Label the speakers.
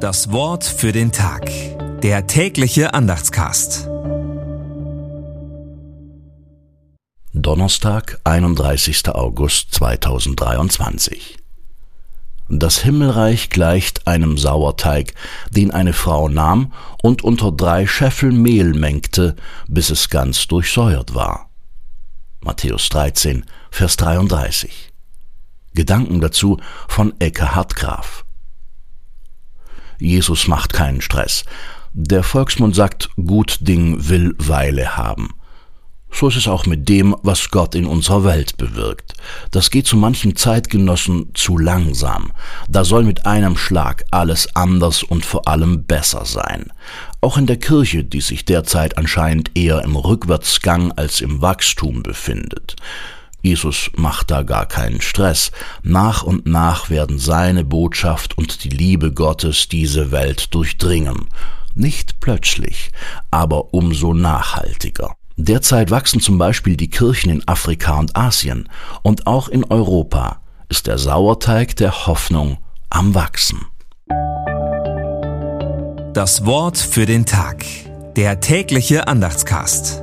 Speaker 1: Das Wort für den Tag. Der tägliche Andachtscast.
Speaker 2: Donnerstag, 31. August 2023. Das Himmelreich gleicht einem Sauerteig, den eine Frau nahm und unter drei Scheffel Mehl mengte, bis es ganz durchsäuert war. Matthäus 13, Vers 33. Gedanken dazu von Ecke Hartgraf. Jesus macht keinen Stress. Der Volksmund sagt, gut Ding will Weile haben. So ist es auch mit dem, was Gott in unserer Welt bewirkt. Das geht zu manchen Zeitgenossen zu langsam. Da soll mit einem Schlag alles anders und vor allem besser sein. Auch in der Kirche, die sich derzeit anscheinend eher im Rückwärtsgang als im Wachstum befindet. Jesus macht da gar keinen Stress. Nach und nach werden seine Botschaft und die Liebe Gottes diese Welt durchdringen. Nicht plötzlich, aber umso nachhaltiger. Derzeit wachsen zum Beispiel die Kirchen in Afrika und Asien und auch in Europa ist der Sauerteig der Hoffnung am Wachsen.
Speaker 1: Das Wort für den Tag. Der tägliche Andachtscast.